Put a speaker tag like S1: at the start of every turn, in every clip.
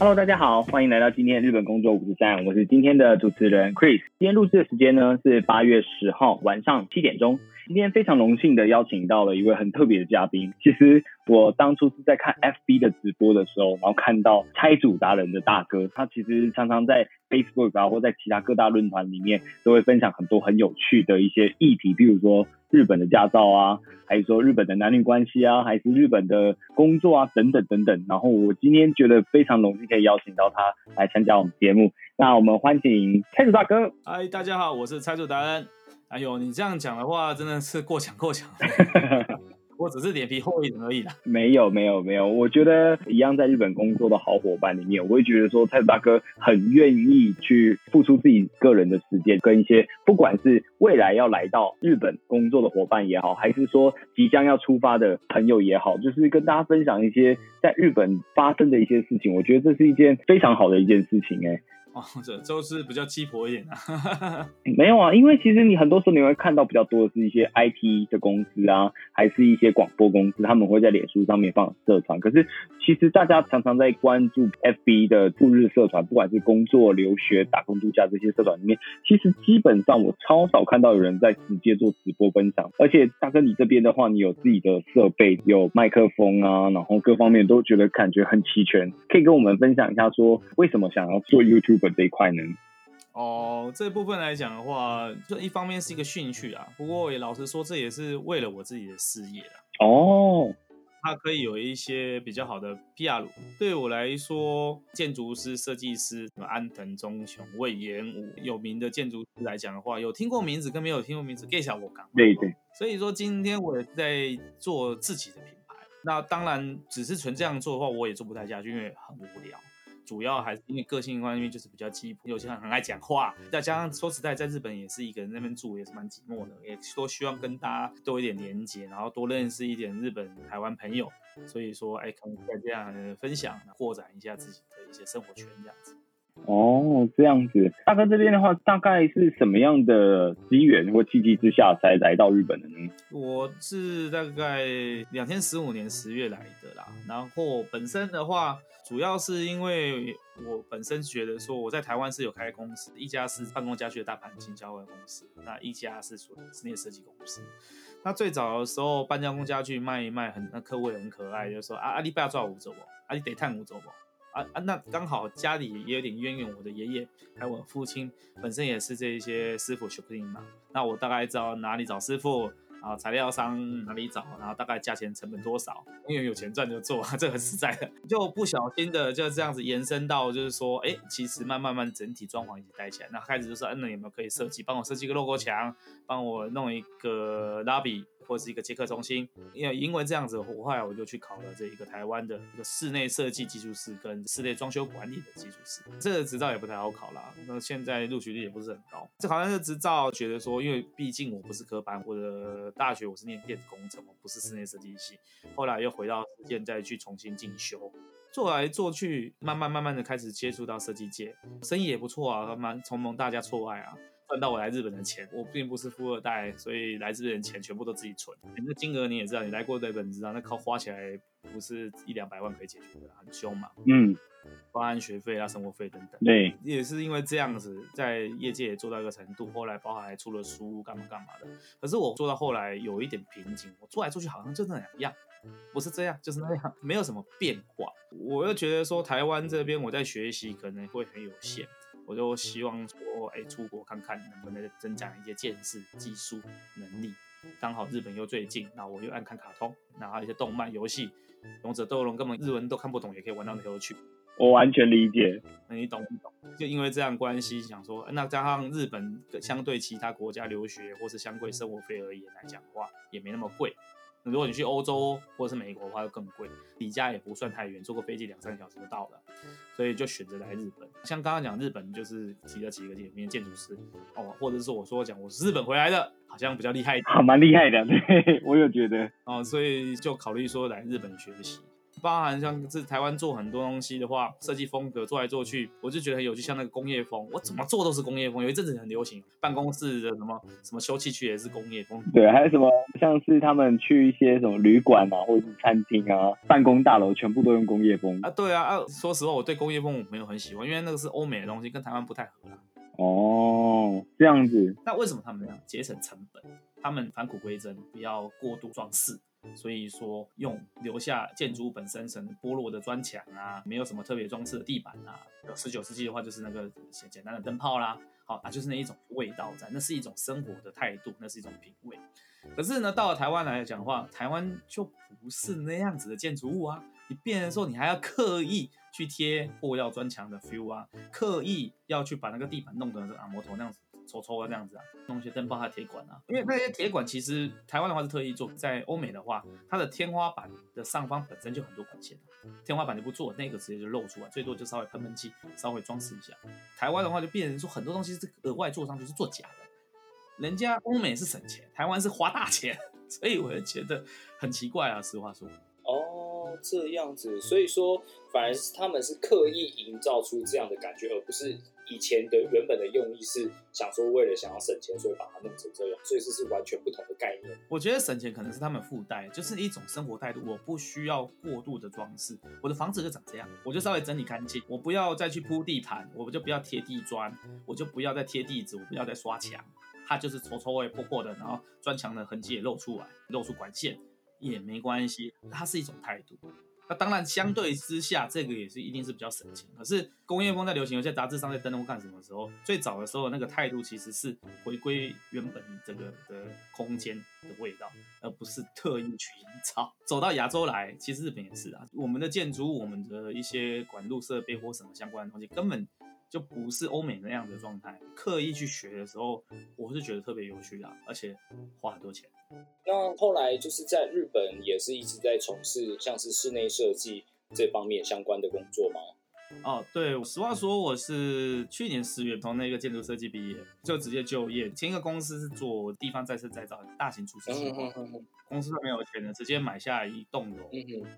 S1: Hello，大家好，欢迎来到今天日本工作五十三，我是今天的主持人 Chris。今天录制的时间呢是八月十号晚上七点钟。今天非常荣幸的邀请到了一位很特别的嘉宾。其实我当初是在看 FB 的直播的时候，然后看到拆组达人的大哥，他其实常常在 Facebook 啊或在其他各大论坛里面都会分享很多很有趣的一些议题，比如说日本的驾照啊，还是说日本的男女关系啊，还是日本的工作啊等等等等。然后我今天觉得非常荣幸可以邀请到他来参加我们节目。那我们欢迎拆组大哥。
S2: 嗨，大家好，我是蔡主达人。哎呦，你这样讲的话，真的是过奖过奖。我只是脸皮厚一点而已啦。
S1: 没有没有没有，我觉得一样在日本工作的好伙伴里面，我会觉得说蔡子大哥很愿意去付出自己个人的时间，跟一些不管是未来要来到日本工作的伙伴也好，还是说即将要出发的朋友也好，就是跟大家分享一些在日本发生的一些事情。我觉得这是一件非常好的一件事情、欸，哎。
S2: 哦，这都是比较鸡婆一点啊。
S1: 没有啊，因为其实你很多时候你会看到比较多的是一些 IT 的公司啊，还是一些广播公司，他们会在脸书上面放社团。可是其实大家常常在关注 FB 的驻日社团，不管是工作、留学、打工度假这些社团里面，其实基本上我超少看到有人在直接做直播分享。而且大哥你这边的话，你有自己的设备，有麦克风啊，然后各方面都觉得感觉很齐全，可以跟我们分享一下说为什么想要做 YouTube 这一块呢？
S2: 哦，这部分来讲的话，就一方面是一个兴趣啊，不过也老实说，这也是为了我自己的事业啦。
S1: 哦，
S2: 它可以有一些比较好的 PR。对我来说，建筑师、设计师，什么安藤忠雄、魏延武，有名的建筑师来讲的话，有听过名字跟没有听过名字，给小我讲。
S1: 对对。
S2: 所以说，今天我也在做自己的品牌。那当然，只是纯这样做的话，我也做不太下去，因为很无聊。主要还是因为个性方面就是比较鸡婆，有些人很爱讲话，再加上说实在，在日本也是一个人那边住，也是蛮寂寞的，也多希望跟大家多一点连接，然后多认识一点日本、台湾朋友。所以说，哎，可能在这样的分享，扩展一下自己的一些生活圈，这样子。
S1: 哦，这样子，大哥这边的话，大概是什么样的机缘或契机之下才来到日本的呢？
S2: 我是大概两千十五年十月来的啦，然后本身的话，主要是因为我本身觉得说我在台湾是有开公司，一家是办公家具的大盘经销的公司，那一家是属于室内设计公司。那最早的时候搬家工家具卖一卖，很那客户也很可爱，就说啊啊你不要抓五走不，啊你得探五走不。啊啊，那刚好家里也有点渊源，我的爷爷还有我父亲本身也是这一些师傅修定嘛，那我大概知道哪里找师傅啊，材料商哪里找，然后大概价钱成本多少，因为有钱赚就做，这很实在的，就不小心的就这样子延伸到就是说，哎，其实慢慢慢整体装潢一起带起来，那开始就是，嗯，那有没有可以设计，帮我设计个 logo 墙，帮我弄一个 lobby。或是一个接客中心，因为因为这样子，我后来我就去考了这一个台湾的一个室内设计技术师跟室内装修管理的技术师，这个执照也不太好考啦。那现在录取率也不是很高。这好像是执照，觉得说，因为毕竟我不是科班，我的大学我是念电子工程，我不是室内设计系。后来又回到现在去重新进修，做来做去，慢慢慢慢的开始接触到设计界，生意也不错啊，蛮从蒙大家错爱啊。赚到我来日本的钱，我并不是富二代，所以来日本钱全部都自己存。那金额你也知道，你来过日本你知道，那靠花起来不是一两百万可以解决的，很凶嘛。
S1: 嗯，
S2: 包含学费啊、生活费等等。
S1: 对，
S2: 也是因为这样子，在业界也做到一个程度，后来包含还出了书，干嘛干嘛的。可是我做到后来有一点瓶颈，我做来做去好像就那两样，不是这样就是那样，没有什么变化。我又觉得说台湾这边我在学习可能会很有限。我就希望说，哎，出国看看能不能增长一些见识、技术能力。刚好日本又最近，那我又爱看卡通，然后一些动漫、游戏，《勇者斗龙》根本日文都看不懂，也可以玩到很有趣。
S1: 我完全理解，
S2: 那你懂不懂？就因为这样关系，想说，那加上日本相对其他国家留学或是相对生活费而言来讲的话，也没那么贵。如果你去欧洲或者是美国的话，就更贵，离家也不算太远，坐个飞机两三个小时就到了，所以就选择来日本。像刚刚讲日本，就是提了几个里面建筑师哦，或者是我说讲我是日本回来的，好像比较厉害一点
S1: 好，蛮厉害的，对我有觉得。
S2: 哦，所以就考虑说来日本学习。包含像是台湾做很多东西的话，设计风格做来做去，我就觉得很有趣。像那个工业风，我怎么做都是工业风。有一阵子很流行，办公室的什么什么休憩区也是工业风。
S1: 对，还有什么像是他们去一些什么旅馆啊，或者是餐厅啊，办公大楼全部都用工业风。
S2: 啊，对啊，啊，说实话，我对工业风我没有很喜欢，因为那个是欧美的东西，跟台湾不太合啦。
S1: 哦，这样子。
S2: 那为什么他们这样节省成本？他们返璞归真，不要过度装饰。所以说，用留下建筑物本身什么剥落的砖墙啊，没有什么特别装饰的地板啊。十九世纪的话，就是那个简简单的灯泡啦，好啊，就是那一种味道在，那是一种生活的态度，那是一种品味。可是呢，到了台湾来讲的话，台湾就不是那样子的建筑物啊。你变的时候，你还要刻意去贴破药砖墙的 feel 啊，刻意要去把那个地板弄得是按摩头那样子。抽抽啊这样子啊，弄一些灯泡、它铁管啊，因为那些铁管其实台湾的话是特意做，在欧美的话，它的天花板的上方本身就很多管线，天花板就不做，那个直接就露出来，最多就稍微喷喷漆，稍微装饰一下。台湾的话就变成说很多东西是额外做上去是做假的，人家欧美是省钱，台湾是花大钱，所以我就觉得很奇怪啊，实话说。
S3: 哦，这样子，所以说反而是他们是刻意营造出这样的感觉，而不是。以前的原本的用意是想说，为了想要省钱，所以把它弄成这样，所以这是完全不同的概念。
S2: 我觉得省钱可能是他们附带，就是一种生活态度。我不需要过度的装饰，我的房子就长这样，我就稍微整理干净，我不要再去铺地毯，我们就不要贴地砖，我就不要再贴地纸，我不要再刷墙，它就是丑丑味破破的，然后砖墙的痕迹也露出来，露出管线也没关系，它是一种态度。那当然，相对之下，这个也是一定是比较省钱。可是工业风在流行，有些杂志上在登录干什么时候？最早的时候，那个态度其实是回归原本这个的空间的味道，而不是特意去营造。走到亚洲来，其实日本也是啊，我们的建筑物、我们的一些管路设备或什么相关的东西，根本。就不是欧美那样的状态，刻意去学的时候，我是觉得特别有趣啊，而且花很多钱。
S3: 那后来就是在日本也是一直在从事像是室内设计这方面相关的工作吗？
S2: 哦，对，实话说，我是去年十月从那个建筑设计毕业，就直接就业，前一个公司是做地方再生再造，大型厨师计划。公司没有钱的，直接买下一栋楼，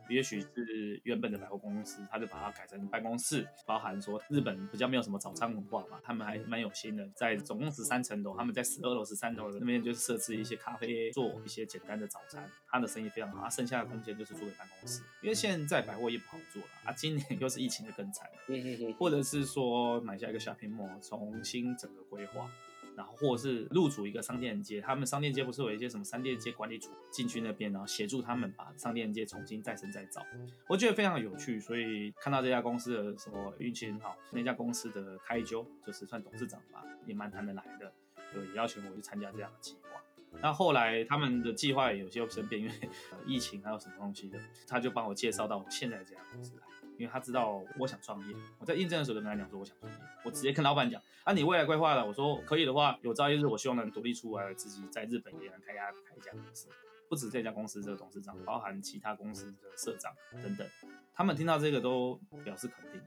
S2: 也许是原本的百货公司，他就把它改成办公室。包含说日本比较没有什么早餐文化嘛，他们还蛮有心的，在总共十三层楼，他们在十二楼、十三楼那边就是设置一些咖啡，做一些简单的早餐。他的生意非常好，他剩下的空间就是租给办公室。因为现在百货业不好做了啊，今年 又是疫情的更惨，嗯或者是说买下一个小屏幕，重新整个规划。然后或者是入主一个商店街，他们商店街不是有一些什么商店街管理组进去那边，然后协助他们把商店街重新再生再造，我觉得非常有趣。所以看到这家公司的什么运气很好，那家公司的开究就是算董事长吧，也蛮谈得来的，就也邀请我去参加这样的计划。那后来他们的计划有些生变，因为 疫情还有什么东西的，他就帮我介绍到我现在这家公司来。因为他知道我想创业，我在应征的时候就跟他讲说我想创业，我直接跟老板讲啊，你未来规划了，我说可以的话，有朝一日我希望能独立出来，自己在日本也能开家开一家公司，不止这家公司这个董事长，包含其他公司的社长等等，他们听到这个都表示肯定，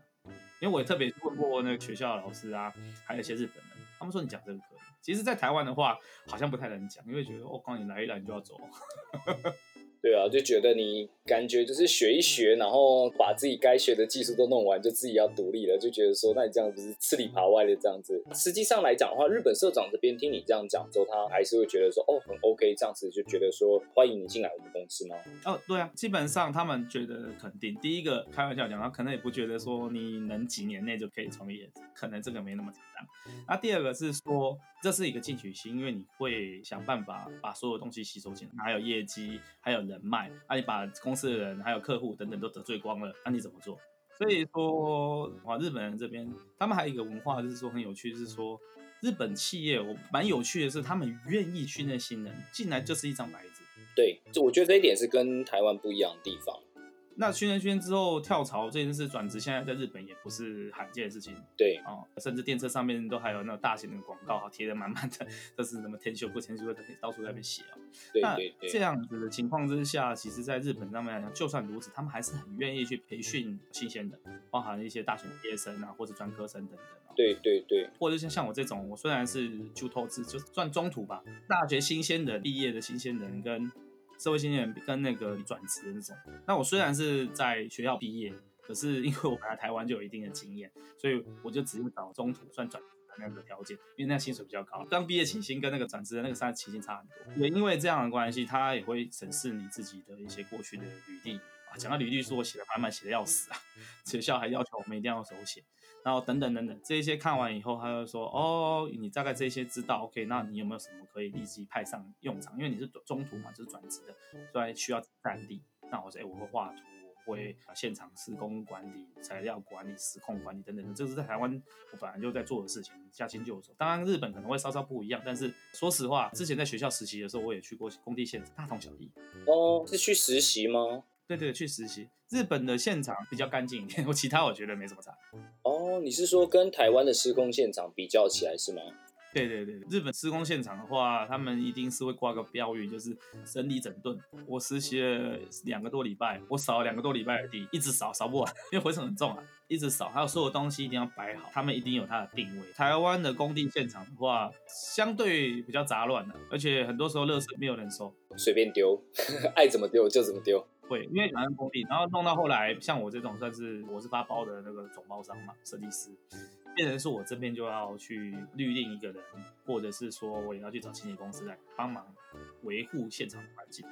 S2: 因为我也特别问过那个学校的老师啊，还有一些日本人，他们说你讲这个可以，其实，在台湾的话好像不太能讲，因为觉得哦，刚你来一来你就要走。
S3: 对啊，就觉得你感觉就是学一学，然后把自己该学的技术都弄完，就自己要独立了，就觉得说，那你这样不是吃里扒外的这样子。实际上来讲的话，日本社长这边听你这样讲之后，他还是会觉得说，哦，很 OK，这样子就觉得说，欢迎你进来我们公司吗？
S2: 哦，对啊，基本上他们觉得肯定。第一个开玩笑讲，他可能也不觉得说你能几年内就可以创业，可能这个没那么简单。那第二个是说，这是一个进取心，因为你会想办法把所有东西吸收进来，还有业绩，还有人。人脉，啊，你把公司的人还有客户等等都得罪光了，那你怎么做？所以说，哇，日本人这边他们还有一个文化，就是说很有趣，就是说日本企业我蛮有趣的是，他们愿意训练新人进来就是一张白纸。
S3: 对，就我觉得这一点是跟台湾不一样的地方。
S2: 那训练训练之后跳槽这件事转职，现在在日本也不是罕见的事情
S4: 对，
S2: 哦，甚至电车上面都还有那种大型的广告，贴的满满的，都是什么天秀不天修，到处在那边写哦。那
S4: 对对对
S2: 这样子的情况之下，其实在日本上面来讲，就算如此，他们还是很愿意去培训新鲜的，包含一些大学毕业生啊，或者专科生等等、哦。
S4: 对对对，
S2: 或者像像我这种，我虽然是就投资，就算中途吧，大学新鲜人毕业的新鲜人跟社会新鲜人跟那个转职的那种。那我虽然是在学校毕业，可是因为我本来台湾就有一定的经验，所以我就只是找中途算转职的那个条件，因为那薪水比较高。刚毕业起薪跟那个转职的那个三起薪差很多，也因为这样的关系，他也会审视你自己的一些过去的履历啊。讲到履历书，我写的满满，写的要死啊！学校还要求我们一定要手写。然后等等等等，这些看完以后，他就说：“哦，你大概这些知道，OK？那你有没有什么可以立即派上用场？因为你是中途嘛，就是转职的，所以需要战地。那我说，哎，我会画图，我会现场施工管理、材料管理、时控管理等等的，这是在台湾我本来就在做的事情，驾轻就熟。当然，日本可能会稍稍不一样，但是说实话，之前在学校实习的时候，我也去过工地现场，大同小异。
S4: 哦，是去实习吗？
S2: 对对，去实习。日本的现场比较干净一点，我其他我觉得没什么差。
S4: 哦，你是说跟台湾的施工现场比较起来是吗？
S2: 对对对，日本施工现场的话，他们一定是会挂个标语，就是整理整顿。我实习了两个多礼拜，我扫了两个多礼拜的地，一直扫扫不完，因为回程很重啊，一直扫，还有所有东西一定要摆好，他们一定有它的定位。台湾的工地现场的话，相对比较杂乱的，而且很多时候垃圾没有人收，
S4: 随便丢，爱怎么丢就怎么丢。
S2: 会，因为台湾工地，然后弄到后来，像我这种算是我是发包的那个总包商嘛，设计师，变成是我这边就要去律定一个人，或者是说我也要去找清洁公司来帮忙维护现场的环境。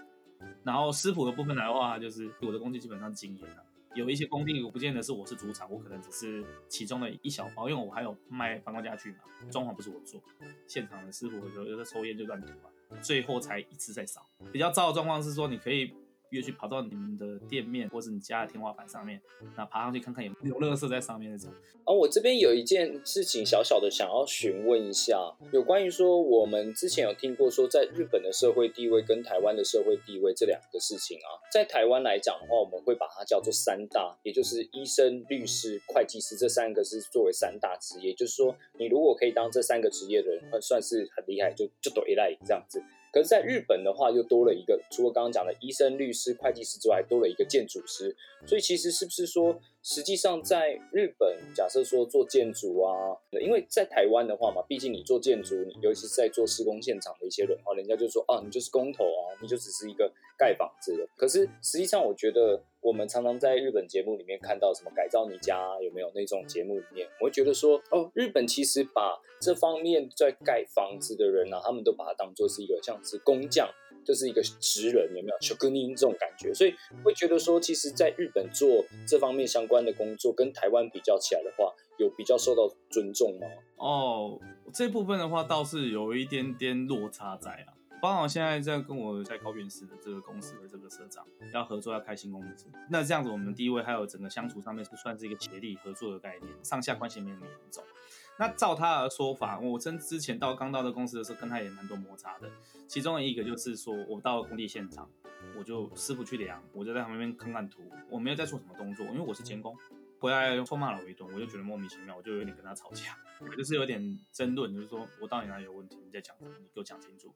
S2: 然后师傅的部分来的话，就是我的工地基本上经验了。有一些工地我不见得是我是主场，我可能只是其中的一小包，因为我还有卖办公家具嘛，装潢不是我做，现场的师傅有有的抽烟就乱涂嘛，最后才一次再扫。比较糟的状况是说，你可以。约去跑到你们的店面，或是你家的天花板上面，那爬上去看看有没有垃圾在上面那种。
S4: 哦，我这边有一件事情小小的想要询问一下，有关于说我们之前有听过说，在日本的社会地位跟台湾的社会地位这两个事情啊，在台湾来讲的话，我们会把它叫做三大，也就是医生、律师、会计师这三个是作为三大职业，就是说你如果可以当这三个职业的人，算是很厉害，就就都一类这样子。可是，在日本的话，又多了一个，除了刚刚讲的医生、律师、会计师之外，多了一个建筑师。所以，其实是不是说，实际上在日本，假设说做建筑啊，因为在台湾的话嘛，毕竟你做建筑，你尤其是在做施工现场的一些人哦，人家就说啊，你就是工头啊，你就只是一个盖房子的。可是实际上，我觉得我们常常在日本节目里面看到什么改造你家有没有那种节目里面，我会觉得说，哦，日本其实把这方面在盖房子的人呢，他们都把它当做是一个像是工匠，就是一个职人，有没有？小哥尼这种感觉，所以会觉得说，其实，在日本做这方面相关的工作，跟台湾比较起来的话，有比较受到尊重吗？
S2: 哦，这部分的话倒是有一点点落差在啊。刚好现在在跟我在高原市的这个公司的这个社长要合作，要开新公司，那这样子我们的地位还有整个相处上面是算是一个协力合作的概念，上下关系没有那么严重。那照他的说法，我真之前到刚到的公司的时候，跟他也蛮多摩擦的。其中的一个就是说，我到了工地现场，我就师傅去量，我就在旁边看看图，我没有在做什么动作，因为我是监工。回来臭骂了我一顿，我就觉得莫名其妙，我就有点跟他吵架，我 就是有点争论，就是说我到底哪里有问题，你在讲什么？你给我讲清楚，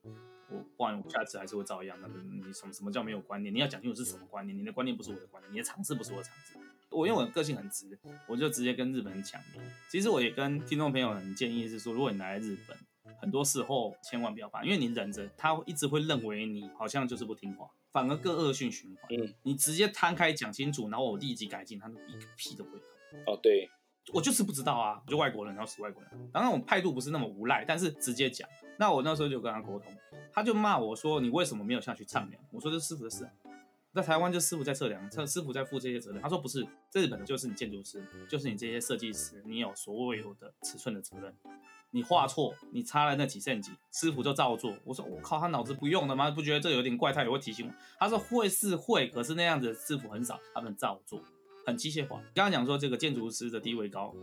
S2: 我不然我下次还是会照样。那个你什么什么叫没有观念？你要讲清楚是什么观念？你的观念不是我的观念，你的尝试不是我的尝试。我因为我的个性很直，我就直接跟日本人讲明。其实我也跟听众朋友很建议是说，如果你来日本，很多时候千万不要怕，因为你忍着，他一直会认为你好像就是不听话，反而更恶性循环。
S4: 嗯，
S2: 你直接摊开讲清楚，然后我立即改进，他一个屁都不会
S4: 看。哦，对，
S2: 我就是不知道啊，我就外国人，然后死外国人。当然我态度不是那么无赖，但是直接讲。那我那时候就跟他沟通，他就骂我说：“你为什么没有下去丈量？”我说：“这是师傅的事。”在台湾就师傅在测量，测师傅在负这些责任。他说不是，在日本就是你建筑师，就是你这些设计师，你有所有的尺寸的责任。你画错，你差了那几寸几，师傅就照做。我说我靠，他脑子不用的吗？不觉得这有点怪？他也会提醒我。他说会是会，可是那样子师傅很少，他们照做，很机械化。刚刚讲说这个建筑师的地位高，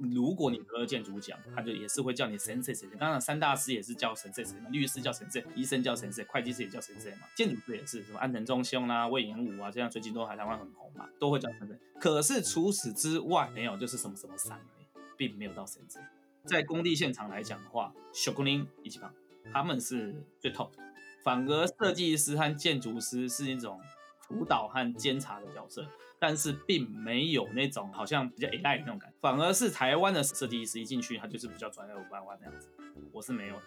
S2: 如果你得了建筑奖，他就也是会叫你神谁谁。刚刚三大师也是叫神谁谁嘛，律师叫神谁，医生叫神谁，会计师也叫神谁嘛，建筑师也是什么安藤忠雄啦、魏延武啊，这样最近都还台湾很红嘛，都会叫神谁。可是除此之外，没有就是什么什么山而已，并没有到神谁。在工地现场来讲的话，小工林一起棒，他们是最 top 的。反而设计师和建筑师是一种辅导和监察的角色。但是并没有那种好像比较 AI 的那种感觉，反而是台湾的设计师一进去，他就是比较专业五百万那样子。我是没有的，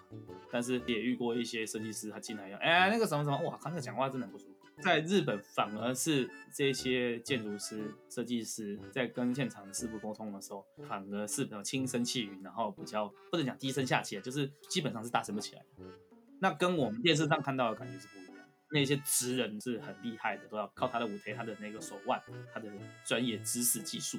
S2: 但是也遇过一些设计师，他进来要，哎，那个什么什么，哇，刚才讲话真的很不舒服。在日本，反而是这些建筑师、设计师在跟现场的师傅沟通的时候，反而是比较轻声细语，然后比较不能讲低声下气，就是基本上是大声不起来。那跟我们电视上看到的感觉是不。那些职人是很厉害的，都要靠他的舞台、他的那个手腕、他的专业知识、技术。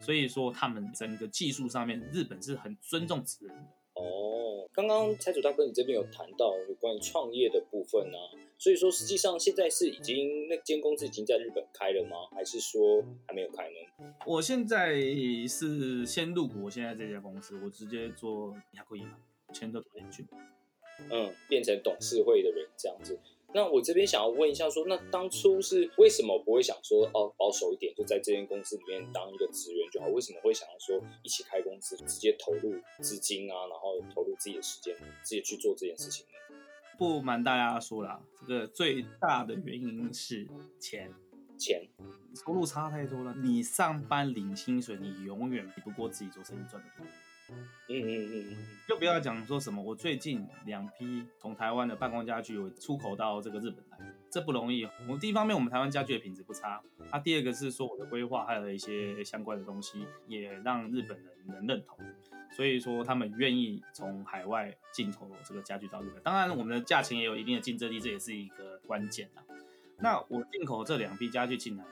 S2: 所以说，他们整个技术上面，日本是很尊重职人的。
S4: 哦，刚刚财主大哥你这边有谈到有关于创业的部分呢，所以说实际上现在是已经那间公司已经在日本开了吗？还是说还没有开呢？
S2: 我现在是先入股我现在这家公司，我直接做雅库银行，钱都投进去，
S4: 嗯，变成董事会的人这样子。那我这边想要问一下，说那当初是为什么不会想说哦保守一点，就在这间公司里面当一个职员就好？为什么会想要说一起开公司，直接投入资金啊，然后投入自己的时间，自己去做这件事情呢？
S2: 不瞒大家说啦，这个最大的原因是钱，
S4: 钱，
S2: 收入差太多了。你上班领薪水，你永远比不过自己做生意赚的多。
S4: 嗯嗯嗯，
S2: 就不要讲说什么，我最近两批从台湾的办公家具我出口到这个日本来，这不容易。我第一方面，我们台湾家具的品质不差；啊，第二个是说我的规划还有一些相关的东西，也让日本人能认同，所以说他们愿意从海外进口这个家具到日本。当然，我们的价钱也有一定的竞争力，这也是一个关键啊。那我进口这两批家具进来，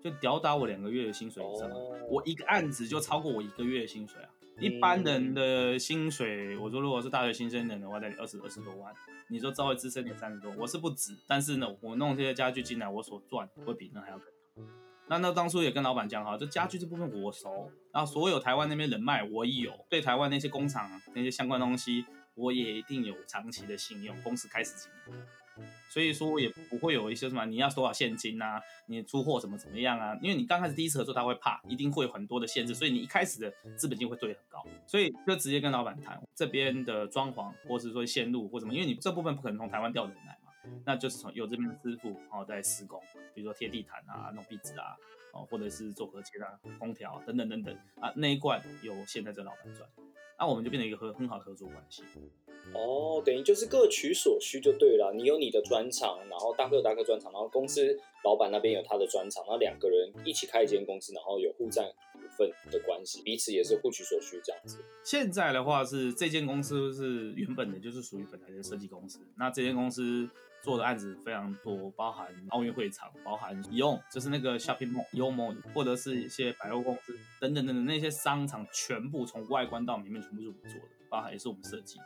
S2: 就吊打我两个月的薪水以上，我一个案子就超过我一个月的薪水啊。一般人的薪水，我说如果是大学新生人的话，在二十二十多万。你说稍微资深点三十多，我是不止。但是呢，我弄这些家具进来，我所赚会比那还要更多。那那当初也跟老板讲好，这家具这部分我熟，然后所有台湾那边人脉我有，对台湾那些工厂那些相关东西，我也一定有长期的信用。公司开始几年。所以说也不会有一些什么你要多少现金啊，你出货怎么怎么样啊？因为你刚开始第一次合作，他会怕，一定会有很多的限制，所以你一开始的资本金会对很高，所以就直接跟老板谈这边的装潢，或是说线路或什么，因为你这部分不可能从台湾调人来嘛，那就是从有这边的师傅哦在施工，比如说贴地毯啊、弄壁纸啊，哦或者是做隔间啊、空调等等等等啊，那一罐由现在这老板赚，那我们就变成一个很很好的合作关系。
S4: 哦，等于就是各取所需就对了。你有你的专长，然后大哥有大哥专长，然后公司老板那边有他的专长，然后两个人一起开一间公司，然后有互占股份的关系，彼此也是互取所需这样子。
S2: 现在的话是这间公司是原本的就是属于本来的设计公司，那这间公司做的案子非常多，包含奥运会场，包含用就是那个 shopping mall、U mall，或者是一些百货公司等等等等那些商场，全部从外观到里面全部是我们做的，包含也是我们设计的。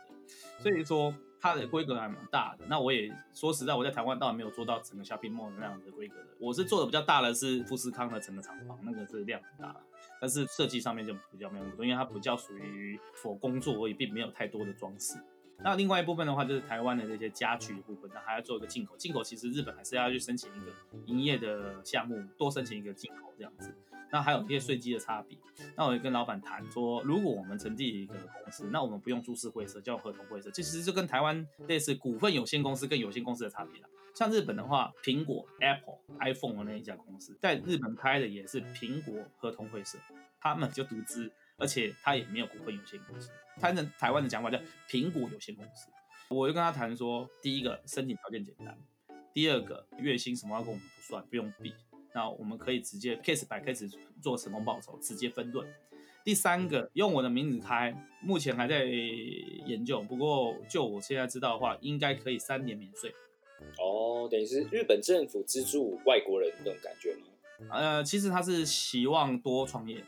S2: 所以说它的规格还蛮大的。那我也说实在，我在台湾倒没有做到整个 shopping mall 那样的规格的。我是做的比较大的是富士康的整个厂房，那个是量很大，但是设计上面就比较没有那么多，因为它比较属于所工作而已，并没有太多的装饰。那另外一部分的话，就是台湾的这些家具部分，那还要做一个进口。进口其实日本还是要去申请一个营业的项目，多申请一个进口这样子。那还有一些税基的差别，那我就跟老板谈说，如果我们成立一个公司，那我们不用株式会社，叫合同会社，其实就跟台湾类似股份有限公司跟有限公司的差别了。像日本的话，苹果 Apple iPhone 的那一家公司，在日本开的也是苹果合同会社，他们就独资，而且他也没有股份有限公司，他的台湾的讲法叫苹果有限公司。我就跟他谈说，第一个申请条件简单，第二个月薪什么要跟我们不算，不用比。那我们可以直接 case by case 做成功报酬，直接分论。第三个，用我的名字开，目前还在研究。不过就我现在知道的话，应该可以三年免税。
S4: 哦，等于是日本政府资助外国人那种感觉吗？
S2: 呃，其实他是希望多创业。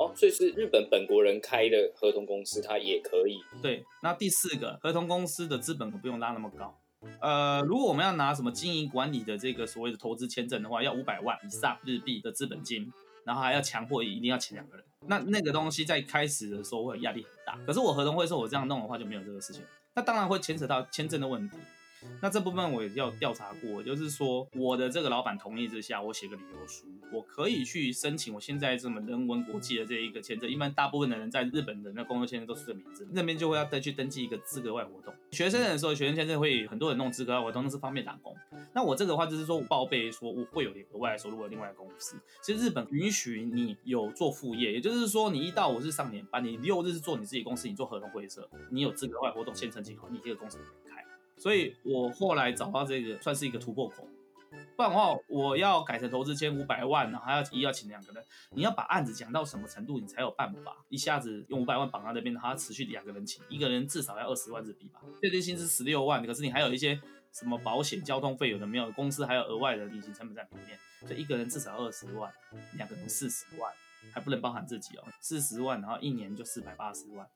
S4: 哦，所以是日本本国人开的合同公司，它也可以。
S2: 对，那第四个，合同公司的资本可不用拉那么高。呃，如果我们要拿什么经营管理的这个所谓的投资签证的话，要五百万以上日币的资本金，然后还要强迫一定要请两个人。那那个东西在开始的时候会压力很大。可是我合同会说，我这样弄的话就没有这个事情。那当然会牵扯到签证的问题。那这部分我也要调查过，就是说我的这个老板同意之下，我写个理由书，我可以去申请我现在这么人文国际的这一个签证。一般大部分的人在日本的那工作签证都是这名字，那边就会要再去登记一个资格外活动。学生的时候，学生签证会很多人弄资格外活动，那是方便打工。那我这个话就是说我报备说我会有额外收入的另外公司。其实日本允许你有做副业，也就是说你一到五日上年班，你六日是做你自己公司，你做合同会社，你有资格外活动先申请好，你这个公司可以开。所以我后来找到这个算是一个突破口，不然的话我要改成投资千五百万，然后还要一要请两个人，你要把案子讲到什么程度，你才有办法一下子用五百万绑到那边，还要持续两个人请，一个人至少要二十万日币吧，最低薪资十六万，可是你还有一些什么保险、交通费有的没有，公司还有额外的隐形成本在里面，所以一个人至少二十万，两个人四十万，还不能包含自己哦，四十万，然后一年就四百八十万，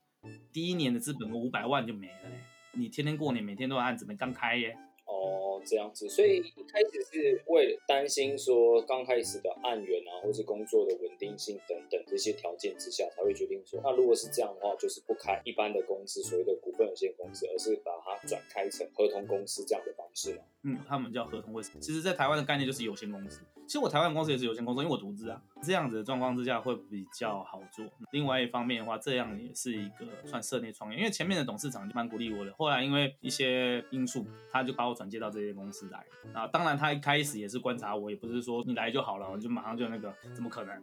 S2: 第一年的资本五百万就没了嘞。你天天过年，每天都有案子，没刚开耶。
S4: 哦，这样子，所以一开始是为了担心说刚开始的案源啊，或是工作的稳定性等等这些条件之下，才会决定说，那如果是这样的话，就是不开一般的公司，所谓的股份有限公司，而是把它转开成合同公司这样的方式嘛。
S2: 嗯，他们叫合同会社。其实，在台湾的概念就是有限公司。其实我台湾公司也是有限公司，因为我独资啊。这样子的状况之下会比较好做。另外一方面的话，这样也是一个算社内创业。因为前面的董事长就蛮鼓励我的，后来因为一些因素，他就把我转接到这些公司来。啊，当然他一开始也是观察我，也不是说你来就好了，就马上就那个，怎么可能？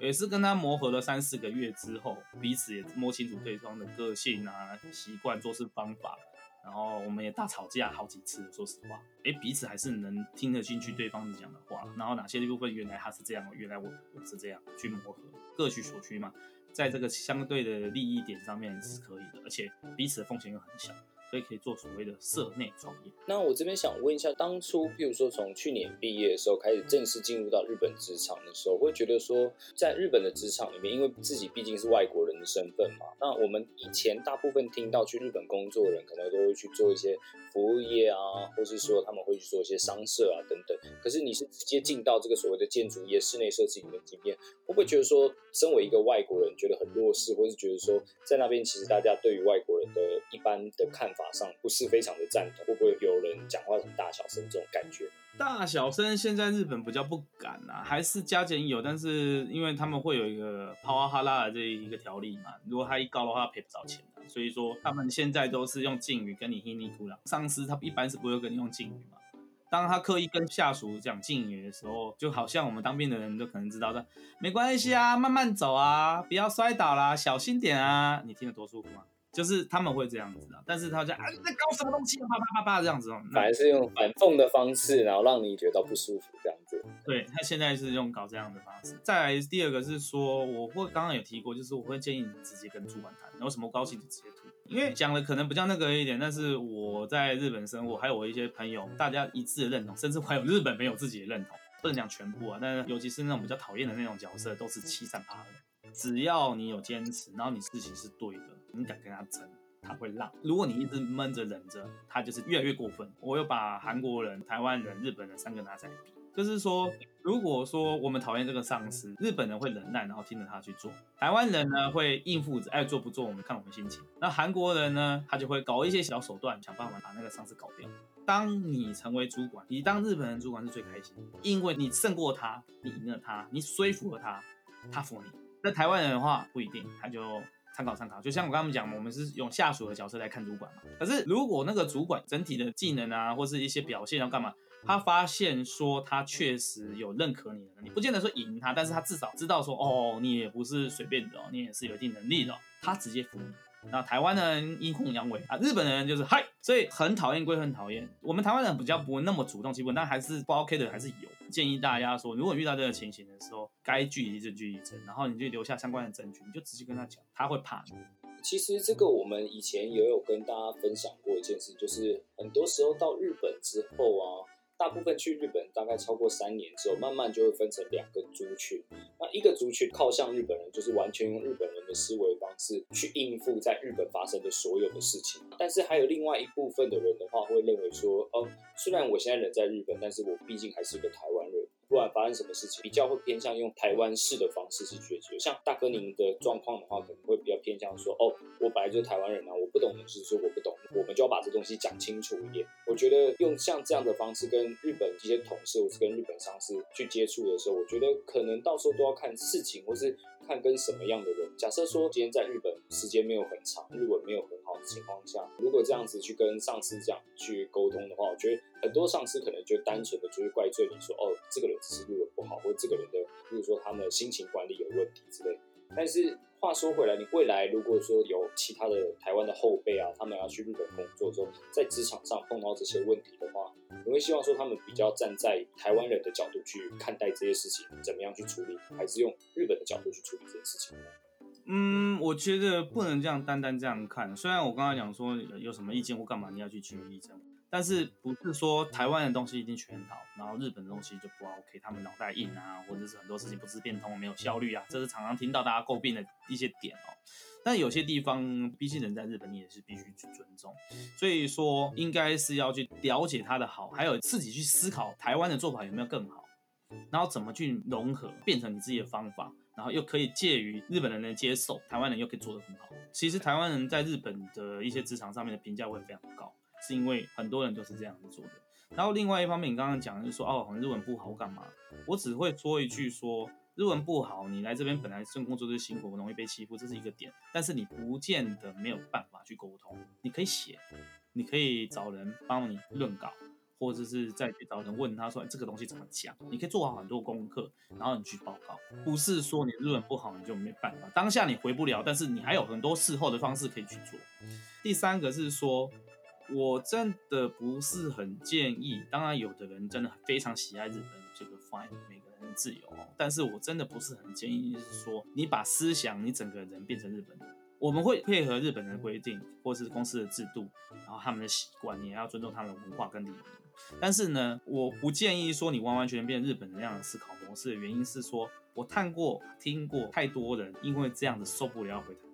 S2: 也是跟他磨合了三四个月之后，彼此也摸清楚对方的个性啊、习惯、做事方法。然后我们也大吵架好几次，说实话，哎，彼此还是能听得进去对方讲的话。然后哪些部分原来他是这样，原来我我是这样，去磨合，各取所需嘛，在这个相对的利益点上面是可以的，而且彼此的风险又很小。所以可以做所谓的社内创业。
S4: 那我这边想问一下，当初譬如说从去年毕业的时候开始正式进入到日本职场的时候，会觉得说，在日本的职场里面，因为自己毕竟是外国人的身份嘛，那我们以前大部分听到去日本工作的人，可能都会去做一些服务业啊，或是说他们会去做一些商社啊等等。可是你是直接进到这个所谓的建筑业、室内设计里面经验，会不会觉得说，身为一个外国人觉得很弱势，或是觉得说，在那边其实大家对于外国人的一般的看法？上不是非常的赞同，会不会有人讲话很大小声这种感觉？
S2: 大小声现在日本比较不敢啊，还是加减有，但是因为他们会有一个帕瓦哈拉的这一个条例嘛，如果他一高的话赔不着钱的，所以说他们现在都是用敬语跟你嘿尼吐了。上司他一般是不会跟你用敬语嘛，当他刻意跟下属讲敬语的时候，就好像我们当兵的人都可能知道的，没关系啊，慢慢走啊，不要摔倒啦，小心点啊，你听得多舒服吗？就是他们会这样子啊，但是他就啊在搞什么东西，啪啪啪啪这样子哦，
S4: 反而是用反讽的方式，然后让你觉得不舒服这样子。
S2: 对他现在是用搞这样的方式。再来第二个是说，我会刚刚有提过，就是我会建议你直接跟主管谈，有什么高兴就直接吐，因为讲的可能比较那个一点，但是我在日本生活，还有我一些朋友，大家一致的认同，甚至还有日本没有自己的认同，不能讲全部啊，但是尤其是那种比较讨厌的那种角色，都是欺善怕恶。只要你有坚持，然后你事情是对的，你敢跟他争。他会让，如果你一直闷着忍着，他就是越来越过分。我又把韩国人、台湾人、日本人三个拿在比，就是说，如果说我们讨厌这个上司，日本人会忍耐，然后听着他去做；台湾人呢会应付着，爱做不做，我们看我们心情。那韩国人呢，他就会搞一些小手段，想办法把那个上司搞掉。当你成为主管，你当日本人主管是最开心，因为你胜过他，你赢了他，你说服了他，他服你。那台湾人的话不一定，他就。参考参考，就像我刚刚讲，我们是用下属的角色来看主管嘛。可是如果那个主管整体的技能啊，或是一些表现要干嘛，他发现说他确实有认可你的能力，不见得说赢他，但是他至少知道说，哦，你也不是随便的，你也是有一定能力的，他直接服你。那台湾人阴奉阳违啊，日本人就是嗨，所以很讨厌归很讨厌。我们台湾人比较不会那么主动，基本但还是不 OK 的还是有。建议大家说，如果遇到这个情形的时候，该据理就据理证，然后你就留下相关的证据，你就直接跟他讲，他会怕。
S4: 其实这个我们以前也有跟大家分享过一件事，就是很多时候到日本之后啊。大部分去日本大概超过三年之后，慢慢就会分成两个族群。那一个族群靠向日本人，就是完全用日本人的思维方式去应付在日本发生的所有的事情。但是还有另外一部分的人的话，会认为说，嗯，虽然我现在人在日本，但是我毕竟还是个台湾人。不管发生什么事情，比较会偏向用台湾式的方式去解决。像大哥您的状况的话，可能会比较偏向说，哦，我本来就是台湾人啊，我不懂的是说我不懂，我们就要把这东西讲清楚一点。我觉得用像这样的方式跟日本一些同事或是跟日本上司去接触的时候，我觉得可能到时候都要看事情，或是看跟什么样的人。假设说今天在日本时间没有很长，日文没有很的情况下，如果这样子去跟上司这样去沟通的话，我觉得很多上司可能就单纯的就是怪罪你说，哦，这个人是日文不好，或者这个人的，比如说他们的心情管理有问题之类。但是话说回来，你未来如果说有其他的台湾的后辈啊，他们要去日本工作之后，在职场上碰到这些问题的话，你会希望说他们比较站在台湾人的角度去看待这些事情，怎么样去处理，还是用日本的角度去处理这件事情呢？
S2: 嗯，我觉得不能这样单单这样看。虽然我刚才讲说有什么意见或干嘛，你要去取意见，但是不是说台湾的东西一定全好，然后日本的东西就不 OK，他们脑袋硬啊，或者是很多事情不知变通、没有效率啊，这是常常听到大家诟病的一些点哦。但有些地方，毕竟人在日本，你也是必须去尊重。所以说，应该是要去了解他的好，还有自己去思考台湾的做法有没有更好，然后怎么去融合，变成你自己的方法。然后又可以介于日本人的接受，台湾人又可以做得很好。其实台湾人在日本的一些职场上面的评价会非常高，是因为很多人都是这样子做的。然后另外一方面，你刚刚讲就是说哦，好像日文不好干嘛？我只会说一句说，日文不好，你来这边本来这工作就辛苦，容易被欺负，这是一个点。但是你不见得没有办法去沟通，你可以写，你可以找人帮你论稿。或者是再去找人问他说这个东西怎么讲？你可以做好很多功课，然后你去报告。不是说你日文不好你就没办法，当下你回不了，但是你还有很多事后的方式可以去做。第三个是说，我真的不是很建议。当然，有的人真的非常喜爱日本这个 fine，每个人的自由。但是我真的不是很建议，是说你把思想、你整个人变成日本人。我们会配合日本人的规定，或是公司的制度，然后他们的习惯，你也要尊重他们的文化跟礼仪。但是呢，我不建议说你完完全全变日本人那样的思考模式的原因是说，我看过、听过太多人因为这样子受不了回台湾，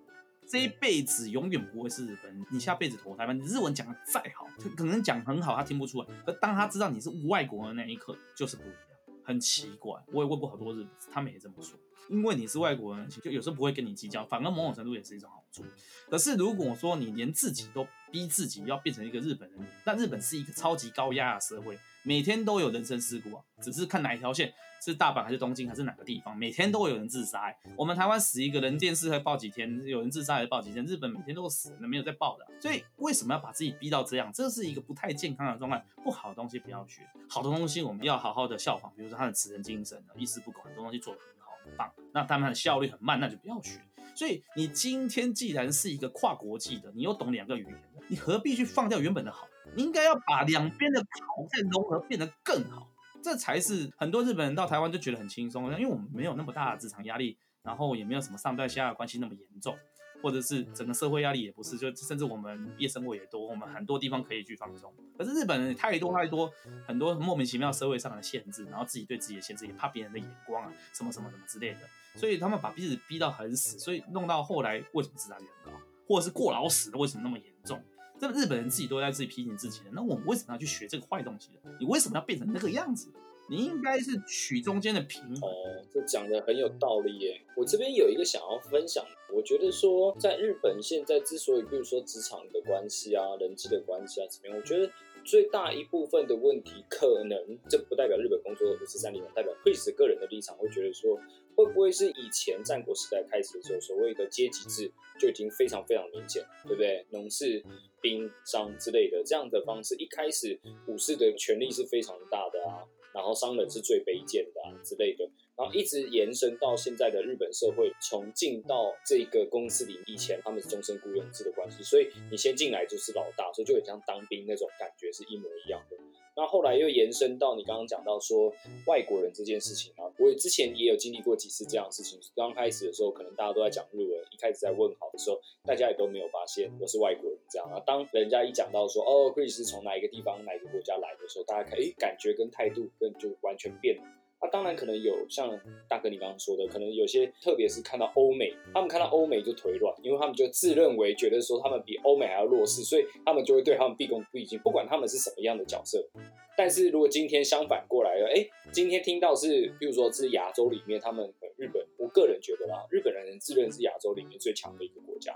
S2: 这一辈子永远不会是日本人。你下辈子投台湾，你日文讲的再好，他可能讲很好，他听不出来。可当他知道你是外国人那一刻，就是不一样，很奇怪。我也问过好多日本，他们也这么说。因为你是外国人，就有时候不会跟你计较，反而某种程度也是一种好处。可是如果说你连自己都逼自己要变成一个日本人，那日本是一个超级高压的社会，每天都有人身事故啊，只是看哪一条线是大阪还是东京还是哪个地方，每天都会有人自杀。我们台湾死一个人，电视会报几天，有人自杀还是报几天？日本每天都死人，没有在报的。所以为什么要把自己逼到这样？这是一个不太健康的状态。不好的东西不要学，好的东西我们要好好的效仿。比如说他的职人精神啊，一丝不苟，很多东西做的很好很棒。那他们的效率很慢，那就不要学。所以你今天既然是一个跨国际的，你又懂两个语言的，你何必去放掉原本的好？你应该要把两边的好再融合，变得更好，这才是很多日本人到台湾就觉得很轻松，因为我们没有那么大的职场压力，然后也没有什么上对下的关系那么严重。或者是整个社会压力也不是，就甚至我们夜生活也多，我们很多地方可以去放松。可是日本人太多太多，很多莫名其妙社会上的限制，然后自己对自己的限制，也怕别人的眼光啊，什么什么什么之类的，所以他们把彼此逼到很死，所以弄到后来为什么自杀率很高，或者是过劳死的为什么那么严重？这日本人自己都在自己批评自己，那我们为什么要去学这个坏东西呢？你为什么要变成那个样子？你应该是取中间的平衡。
S4: 哦，这讲的很有道理耶。我这边有一个想要分享，我觉得说在日本现在之所以，比如说职场的关系啊、人际的关系啊怎么样，我觉得最大一部分的问题，可能这不代表日本工作的五十三零，代表 Chris 个人的立场，会觉得说，会不会是以前战国时代开始的时候，所谓的阶级制就已经非常非常明显，对不对？农事、兵、商之类的这样的方式，一开始武士的权力是非常大的啊。然后商人是最卑贱的啊之类的，然后一直延伸到现在的日本社会，从进到这个公司里，以前他们是终身雇佣制的关系，所以你先进来就是老大，所以就很像当兵那种感觉是一模一样的。那后来又延伸到你刚刚讲到说外国人这件事情啊，我之前也有经历过几次这样的事情。刚开始的时候，可能大家都在讲日文，一开始在问好的时候，大家也都没有发现我是外国人这样啊。当人家一讲到说哦，Chris 从哪一个地方、哪一个国家来的时候，大家看，哎，感觉跟态度跟就完全变了。那当然可能有像大哥你刚刚说的，可能有些特别是看到欧美，他们看到欧美就腿软，因为他们就自认为觉得说他们比欧美还要弱势，所以他们就会对他们毕恭毕敬，不管他们是什么样的角色。但是如果今天相反过来了，哎，今天听到是，比如说是亚洲里面，他们日本，我个人觉得啦，日本人自认是亚洲里面最强的一个国家，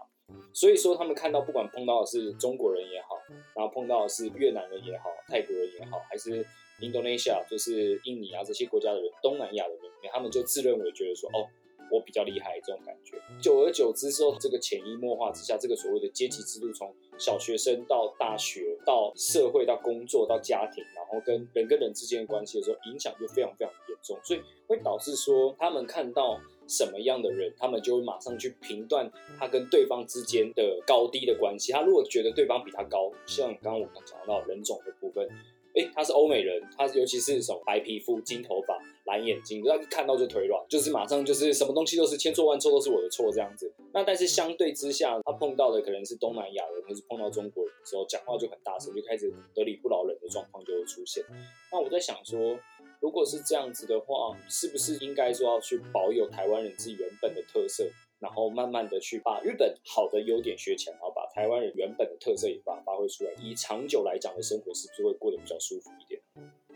S4: 所以说他们看到不管碰到的是中国人也好，然后碰到的是越南人也好，泰国人也好，还是 Indonesia 就是印尼啊这些国家的人，东南亚的人，他们就自认为觉得说，哦。我比较厉害这种感觉，久而久之之后，这个潜移默化之下，这个所谓的阶级制度，从小学生到大学，到社会，到工作，到家庭，然后跟人跟人之间的关系的时候，影响就非常非常严重，所以会导致说，他们看到什么样的人，他们就会马上去评断他跟对方之间的高低的关系。他如果觉得对方比他高，像刚刚我们讲到人种的部分。哎，他是欧美人，他尤其是什么白皮肤、金头发、蓝眼睛，他看到就腿软，就是马上就是什么东西都是千错万错都是我的错这样子。那但是相对之下，他碰到的可能是东南亚人，或是碰到中国人的时候，讲话就很大声，就开始得理不饶人的状况就会出现。那我在想说，如果是这样子的话，是不是应该说要去保有台湾人自己原本的特色？然后慢慢的去把日本好的优点学起来，台湾人原本的特色也把它发挥出来，以长久来讲的生活是不是会过得比较舒服一点？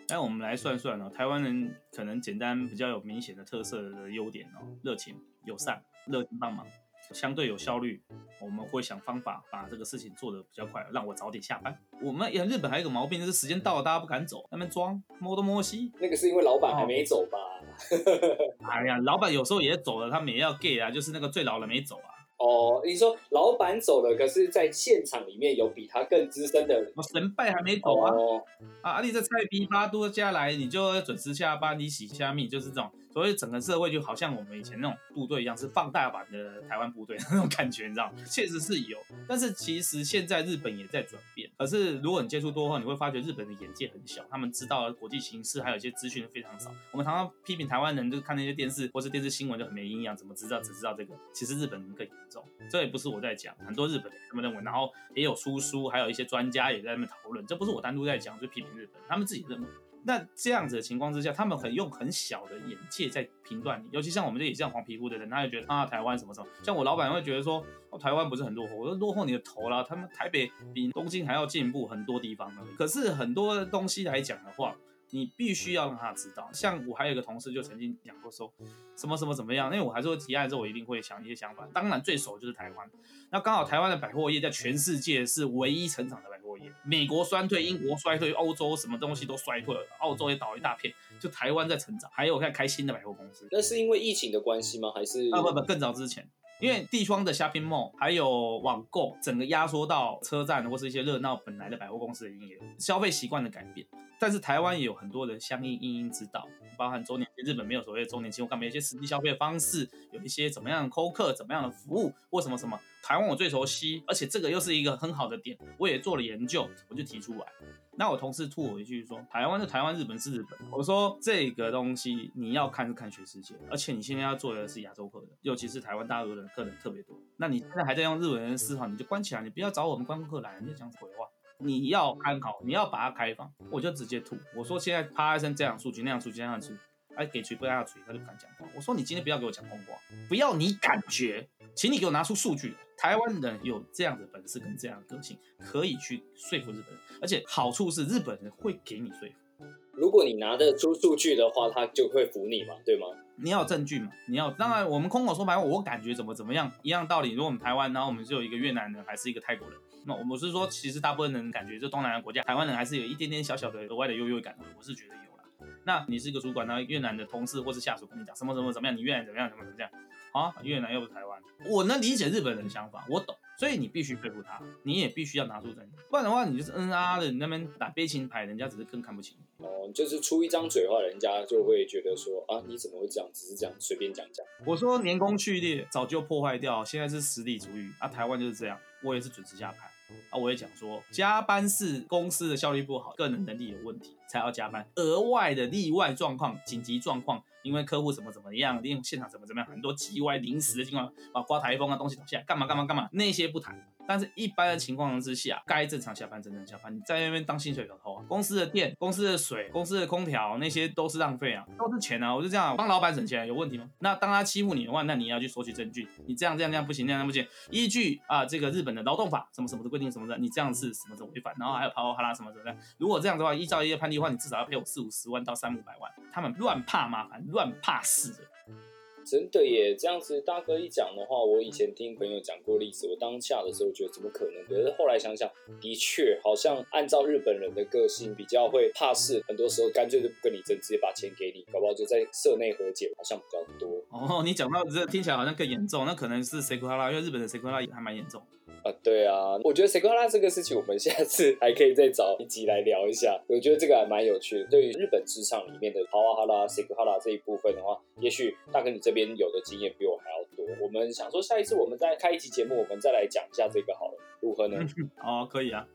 S2: 那我们来算算哦，台湾人可能简单比较有明显的特色的优点哦，热情、友善、热情帮忙。相对有效率，我们会想方法把这个事情做得比较快，让我早点下班。我们日本还有一个毛病，就是时间到了大家不敢走，那边装摸东摸西。
S4: 那个是因为老板还没走吧？
S2: 哎呀，老板有时候也走了，他们也要 gay 啊，就是那个最老的没走啊。
S4: 哦，你说老板走了，可是在现场里面有比他更资深的人，
S2: 神拜还没走啊。啊，你这菜逼发多加来，你就准时下班，你洗虾米就是这种。所以整个社会就好像我们以前那种部队一样，是放大版的台湾部队那种感觉，你知道？确实是有，但是其实现在日本也在转变。可是如果你接触多后，你会发觉日本的眼界很小，他们知道国际形势还有一些资讯非常少。我们常常批评台湾人，就看那些电视或是电视新闻就很没营养，怎么知道只知道这个？其实日本人更严重。这也不是我在讲，很多日本人他们认为，然后也有出书，还有一些专家也在那边讨论。这不是我单独在讲，就批评日本，他们自己认为。那这样子的情况之下，他们很用很小的眼界在评断你，尤其像我们这里这样黄皮肤的人，他就觉得啊台湾什么什么，像我老板会觉得说，哦台湾不是很落后，我说落后你的头啦，他们台北比东京还要进步很多地方呢。可是很多东西来讲的话。你必须要让他知道，像我还有一个同事就曾经讲过说，什么什么怎么样，因为我还是会提案之后，我一定会想一些想法。当然最熟就是台湾，那刚好台湾的百货业在全世界是唯一成长的百美国衰退，英国衰退，欧洲什么东西都衰退了，澳洲也倒一大片，就台湾在成长。还有在开新的百货公司，
S4: 那是因为疫情的关系吗？还是
S2: 啊不不更早之前，因为地方的 shopping mall 还有网购，整个压缩到车站或是一些热闹本来的百货公司的营业，消费习惯的改变。但是台湾也有很多的相应应应之道，包含周年庆，日本没有所谓的周年庆，我干嘛有一些实际消费的方式，有一些怎么样的扣客，怎么样的服务，或什么什么，台湾我最熟悉，而且这个又是一个很好的点，我也做了研究，我就提出来。那我同事吐我一句说，台湾是台湾，日本是日本。我说这个东西你要看是看全世界，而且你现在要做的是亚洲客人，尤其是台湾大陆的客人特别多。那你现在还在用日文思考，你就关起来，你不要找我们观光客来，你就讲鬼话。你要参考，你要把它开放，我就直接吐。我说现在啪一声这样数据那样数据那样数据，哎给锤不让他锤，他就不敢讲话。我说你今天不要给我讲空话，不要你感觉，请你给我拿出数据。台湾人有这样的本事跟这样的个性，可以去说服日本人，而且好处是日本人会给你说服。
S4: 如果你拿得出数据的话，他就会服你嘛，对吗？
S2: 你要有证据嘛？你要当然，我们空口说白话，我感觉怎么怎么样一样道理。如果我们台湾，然后我们就有一个越南人，还是一个泰国人。那我是说，其实大部分人感觉，就东南亚国家，台湾人还是有一点点小小的额外的优越感。我是觉得有啦。那你是一个主管，那越南的同事或是下属跟你讲什么什么怎么样，你越南怎么样怎么怎么样啊？越南又不是台湾，我能理解日本人的想法，我懂。所以你必须佩服他，你也必须要拿出证据，不然的话，你就是嗯啊的，你那边打悲情牌，人家只是更看不起
S4: 你。哦，就是出一张嘴的话，人家就会觉得说啊，你怎么会这样？只是这样随便讲讲。
S2: 我说年功序列早就破坏掉，现在是实力主义啊，台湾就是这样，我也是准时下班。啊，我也讲说，加班是公司的效率不好，个人能力有问题才要加班。额外的例外状况、紧急状况，因为客户怎么怎么样，利用现场怎么怎么样，很多机歪临时的情况，啊，刮台风啊，东西倒下，干嘛干嘛干嘛，那些不谈。但是一般的情况之下，该正常下班正常下班，你在那边当薪水小偷啊？公司的电、公司的水、公司的空调那些都是浪费啊，都是钱啊！我就这样帮老板省钱，有问题吗？那当他欺负你的话，那你要去索取证据，你这样这样这样不行，那样不行，依据啊这个日本的劳动法什么什么的规定什么的，你这样是什么什么违反，然后还有跑跑哈拉什么什么的。如果这样的话，依照一些判例的话，你至少要赔我四五十万到三五百万。他们乱怕麻烦，乱怕事的。
S4: 真的耶，这样子大哥一讲的话，我以前听朋友讲过例子，我当下的时候觉得怎么可能？可是后来想想，的确好像按照日本人的个性，比较会怕事，很多时候干脆就不跟你争，直接把钱给你，搞不好就在社内和解，好像比较多。
S2: 哦，你讲到这听起来好像更严重，那可能是 e a r a 因为日本的 e a r a 还蛮严重。
S4: 啊，对啊，我觉得 e a r a 这个事情，我们下次还可以再找一集来聊一下。我觉得这个还蛮有趣的。对于日本职场里面的 s e k u h a r a 这一部分的话，也许大哥你这边有的经验。比我还要多。我们想说，下一次我们再开一期节目，我们再来讲一下这个好了，如何呢？
S2: 哦，可以啊。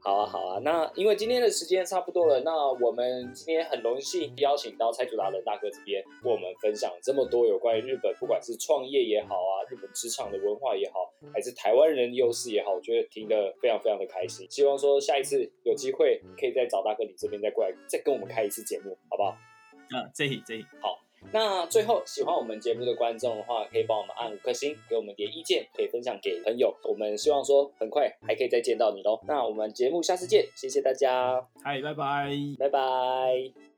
S4: 好啊，好啊。那因为今天的时间差不多了，那我们今天很荣幸邀请到蔡主达人大哥这边，为我们分享这么多有关于日本，不管是创业也好啊，日本职场的文化也好，还是台湾人优势也好，我觉得听得非常非常的开心。希望说下一次有机会可以再找大哥你这边再过来，再跟我们开一次节目，好不好？
S2: 嗯，这里这里
S4: 好。那最后喜欢我们节目的观众的话，可以帮我们按五颗星，给我们点意见，可以分享给朋友。我们希望说很快还可以再见到你喽。那我们节目下次见，谢谢大家，
S2: 嗨，拜拜，
S4: 拜拜。